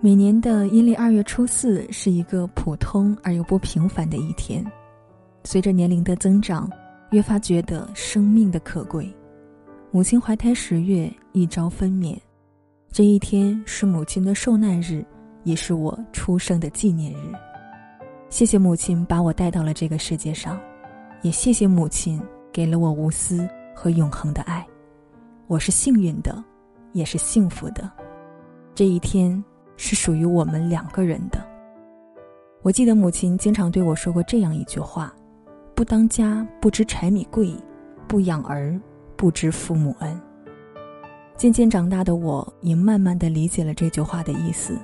每年的阴历二月初四是一个普通而又不平凡的一天。随着年龄的增长，越发觉得生命的可贵。母亲怀胎十月，一朝分娩，这一天是母亲的受难日，也是我出生的纪念日。谢谢母亲把我带到了这个世界上，也谢谢母亲给了我无私和永恒的爱。我是幸运的，也是幸福的。这一天。是属于我们两个人的。我记得母亲经常对我说过这样一句话：“不当家不知柴米贵，不养儿不知父母恩。”渐渐长大的我，也慢慢的理解了这句话的意思。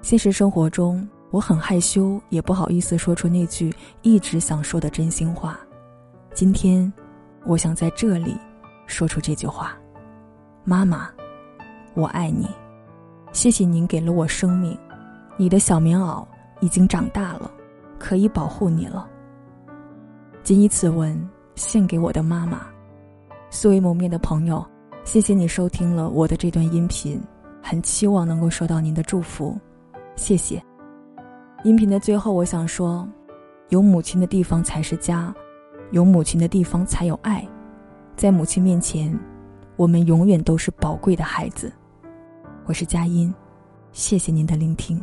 现实生活中，我很害羞，也不好意思说出那句一直想说的真心话。今天，我想在这里说出这句话：“妈妈，我爱你。”谢谢您给了我生命，你的小棉袄已经长大了，可以保护你了。谨以此文献给我的妈妈。素未谋面的朋友，谢谢你收听了我的这段音频，很期望能够收到您的祝福，谢谢。音频的最后，我想说，有母亲的地方才是家，有母亲的地方才有爱，在母亲面前，我们永远都是宝贵的孩子。我是佳音，谢谢您的聆听。